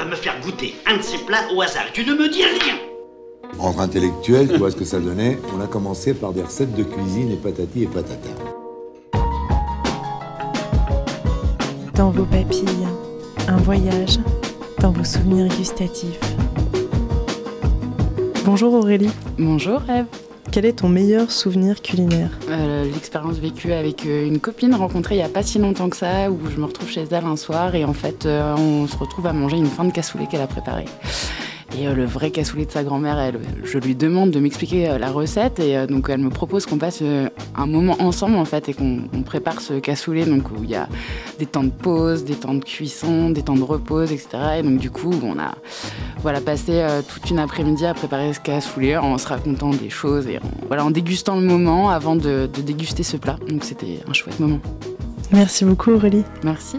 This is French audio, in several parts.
va me faire goûter un de ces plats au hasard. Tu ne me dis rien. Entre intellectuels, tu vois ce que ça donnait On a commencé par des recettes de cuisine et patati et patata. Dans vos papilles, un voyage dans vos souvenirs gustatifs. Bonjour Aurélie. Bonjour Eve. Quel est ton meilleur souvenir culinaire? Euh, L'expérience vécue avec euh, une copine rencontrée il n'y a pas si longtemps que ça, où je me retrouve chez elle un soir et en fait euh, on se retrouve à manger une fin de cassoulet qu'elle a préparée. Et le vrai cassoulet de sa grand-mère, je lui demande de m'expliquer la recette et donc elle me propose qu'on passe un moment ensemble en fait et qu'on prépare ce cassoulet donc où il y a des temps de pause, des temps de cuisson, des temps de repos, etc. Et donc du coup on a voilà passé toute une après-midi à préparer ce cassoulet en se racontant des choses et en, voilà en dégustant le moment avant de, de déguster ce plat. Donc c'était un chouette moment. Merci beaucoup Aurélie. Merci.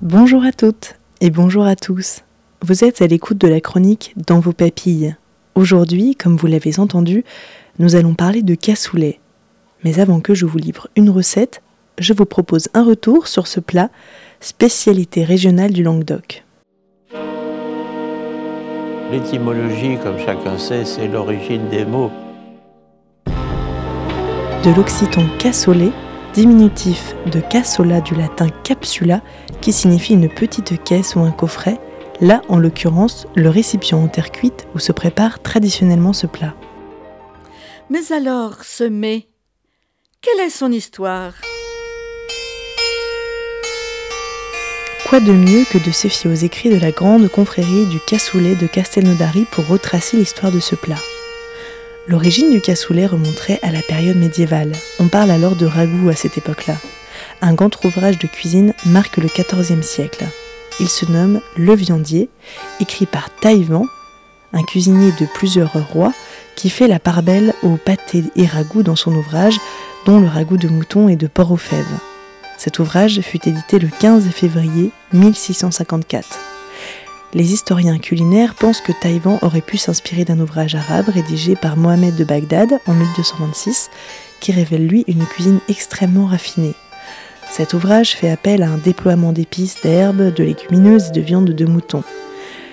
Bonjour à toutes et bonjour à tous. Vous êtes à l'écoute de la chronique Dans vos papilles. Aujourd'hui, comme vous l'avez entendu, nous allons parler de cassoulet. Mais avant que je vous livre une recette, je vous propose un retour sur ce plat, spécialité régionale du Languedoc. L'étymologie, comme chacun sait, c'est l'origine des mots. De l'occitan cassolet, diminutif de cassola du latin capsula, qui signifie une petite caisse ou un coffret, là en l'occurrence le récipient en terre cuite où se prépare traditionnellement ce plat. Mais alors, ce mets, quelle est son histoire? Quoi de mieux que de se fier aux écrits de la grande confrérie du cassoulet de Castelnaudary pour retracer l'histoire de ce plat? L'origine du cassoulet remonterait à la période médiévale. On parle alors de ragoût à cette époque-là un grand ouvrage de cuisine marque le XIVe siècle. Il se nomme Le Viandier, écrit par Taïwan, un cuisinier de plusieurs rois qui fait la part belle au pâté et ragoût dans son ouvrage, dont le ragoût de mouton et de porc aux fèves. Cet ouvrage fut édité le 15 février 1654. Les historiens culinaires pensent que Taïwan aurait pu s'inspirer d'un ouvrage arabe rédigé par Mohamed de Bagdad en 1226, qui révèle lui une cuisine extrêmement raffinée. Cet ouvrage fait appel à un déploiement d'épices, d'herbes, de légumineuses et de viande de mouton.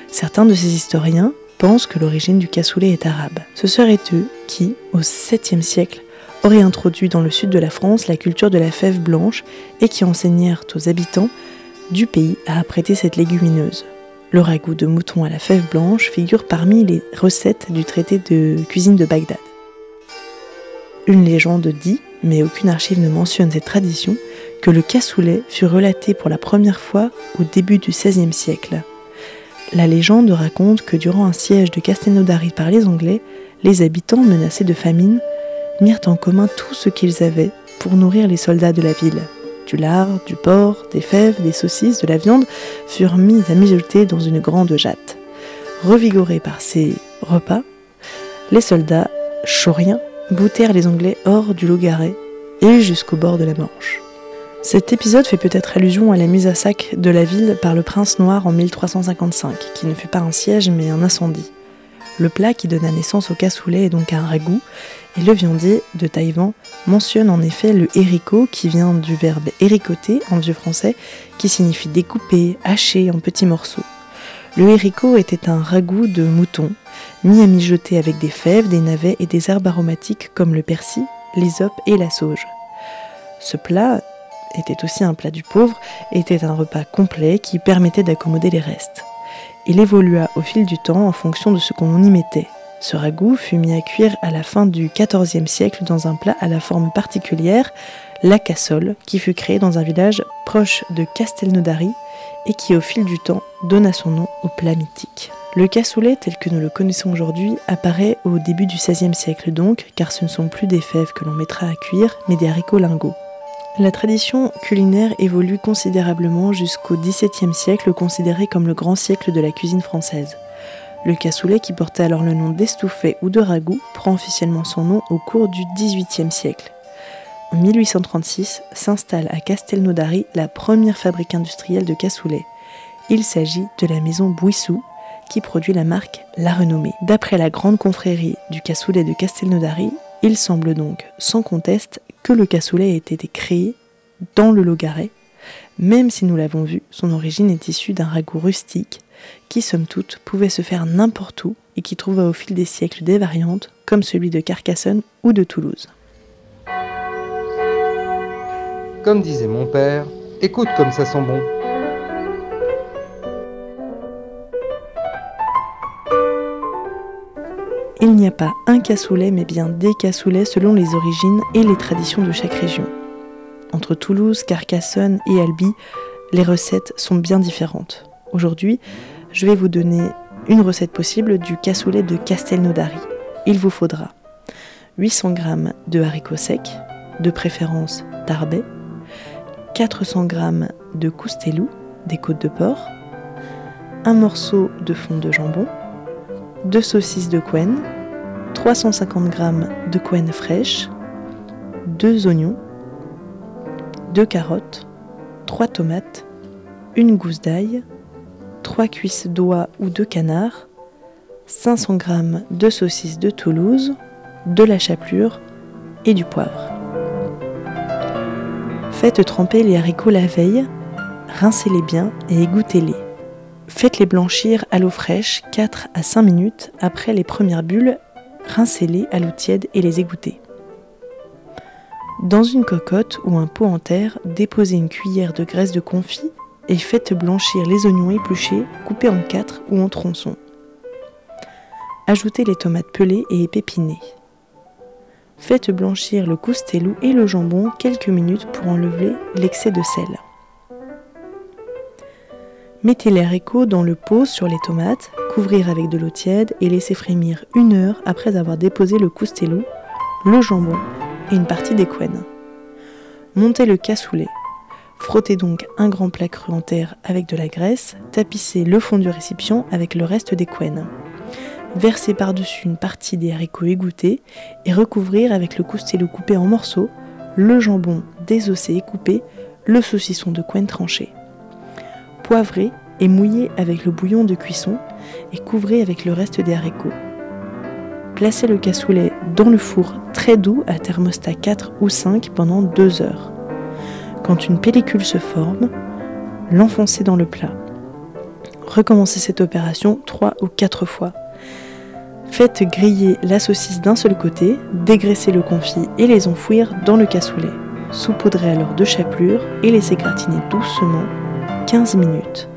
Certains de ces historiens pensent que l'origine du cassoulet est arabe. Ce seraient eux qui, au 7e siècle, auraient introduit dans le sud de la France la culture de la fève blanche et qui enseignèrent aux habitants du pays à apprêter cette légumineuse. Le ragoût de mouton à la fève blanche figure parmi les recettes du traité de cuisine de Bagdad. Une légende dit, mais aucune archive ne mentionne cette tradition, que le cassoulet fut relaté pour la première fois au début du XVIe siècle. La légende raconte que durant un siège de Castelnaudary par les Anglais, les habitants menacés de famine mirent en commun tout ce qu'ils avaient pour nourrir les soldats de la ville. Du lard, du porc, des fèves, des saucisses, de la viande furent mis à mijoter dans une grande jatte. Revigorés par ces repas, les soldats, chauriens, boutèrent les Anglais hors du Logaret et jusqu'au bord de la Manche. Cet épisode fait peut-être allusion à la mise à sac de la ville par le prince noir en 1355, qui ne fut pas un siège mais un incendie. Le plat qui donna naissance au cassoulet est donc un ragoût, et le viandier de Taïwan mentionne en effet le haricot qui vient du verbe héricoter en vieux français, qui signifie découper, hacher en petits morceaux. Le haricot était un ragoût de mouton, mis à mijoter avec des fèves, des navets et des herbes aromatiques comme le persil, l'hysope et la sauge. Ce plat était aussi un plat du pauvre, était un repas complet qui permettait d'accommoder les restes. Il évolua au fil du temps en fonction de ce qu'on y mettait. Ce ragoût fut mis à cuire à la fin du XIVe siècle dans un plat à la forme particulière, la cassole, qui fut créé dans un village proche de Castelnaudary et qui au fil du temps donna son nom au plat mythique. Le cassoulet tel que nous le connaissons aujourd'hui apparaît au début du XVIe siècle donc, car ce ne sont plus des fèves que l'on mettra à cuire, mais des haricots lingots. La tradition culinaire évolue considérablement jusqu'au XVIIe siècle, considéré comme le grand siècle de la cuisine française. Le cassoulet, qui portait alors le nom d'estouffet ou de ragoût, prend officiellement son nom au cours du XVIIIe siècle. En 1836 s'installe à Castelnaudary la première fabrique industrielle de cassoulet. Il s'agit de la maison Bouissou, qui produit la marque La Renommée. D'après la grande confrérie du cassoulet de Castelnaudary, il semble donc, sans conteste, que le cassoulet ait été créé dans le Logaret, Même si nous l'avons vu, son origine est issue d'un ragoût rustique qui, somme toute, pouvait se faire n'importe où et qui trouva au fil des siècles des variantes, comme celui de Carcassonne ou de Toulouse. Comme disait mon père, écoute comme ça sent bon. Il n'y a pas un cassoulet, mais bien des cassoulets selon les origines et les traditions de chaque région. Entre Toulouse, Carcassonne et Albi, les recettes sont bien différentes. Aujourd'hui, je vais vous donner une recette possible du cassoulet de Castelnaudary. Il vous faudra 800 g de haricots secs, de préférence tarbais, 400 g de coustelou, des côtes de porc, un morceau de fond de jambon, 2 saucisses de couenne, 350 g de couenne fraîche, 2 oignons, 2 carottes, 3 tomates, une gousse d'ail, 3 cuisses d'oie ou de canard, 500 g de saucisses de Toulouse, de la chapelure et du poivre. Faites tremper les haricots la veille, rincez-les bien et égouttez-les. Faites-les blanchir à l'eau fraîche 4 à 5 minutes après les premières bulles, rincez-les à l'eau tiède et les égouttez. Dans une cocotte ou un pot en terre, déposez une cuillère de graisse de confit et faites blanchir les oignons épluchés, coupés en quatre ou en tronçons. Ajoutez les tomates pelées et épinées. Faites blanchir le coustelou et le jambon quelques minutes pour enlever l'excès de sel. Mettez les haricots dans le pot sur les tomates, couvrir avec de l'eau tiède et laisser frémir une heure après avoir déposé le coustelou, le jambon et une partie des couennes. Montez le cassoulet. Frottez donc un grand plat cru en terre avec de la graisse, tapissez le fond du récipient avec le reste des couennes. Versez par-dessus une partie des haricots égouttés et recouvrir avec le coustelou coupé en morceaux, le jambon désossé et coupé, le saucisson de couenne tranché. Poivrez et mouillez avec le bouillon de cuisson et couvrez avec le reste des haricots. Placez le cassoulet dans le four très doux à thermostat 4 ou 5 pendant 2 heures. Quand une pellicule se forme, l'enfoncez dans le plat. Recommencez cette opération 3 ou 4 fois. Faites griller la saucisse d'un seul côté, dégraissez le confit et les enfouir dans le cassoulet. Saupoudrez alors de chapelure et laissez gratiner doucement 15 minutes.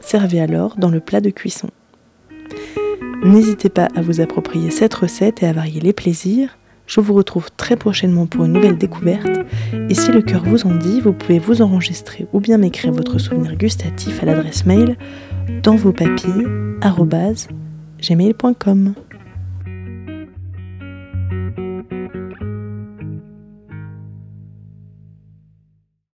Servez alors dans le plat de cuisson. N'hésitez pas à vous approprier cette recette et à varier les plaisirs. Je vous retrouve très prochainement pour une nouvelle découverte. Et si le cœur vous en dit, vous pouvez vous enregistrer ou bien m'écrire votre souvenir gustatif à l'adresse mail dans vos papilles gmail.com.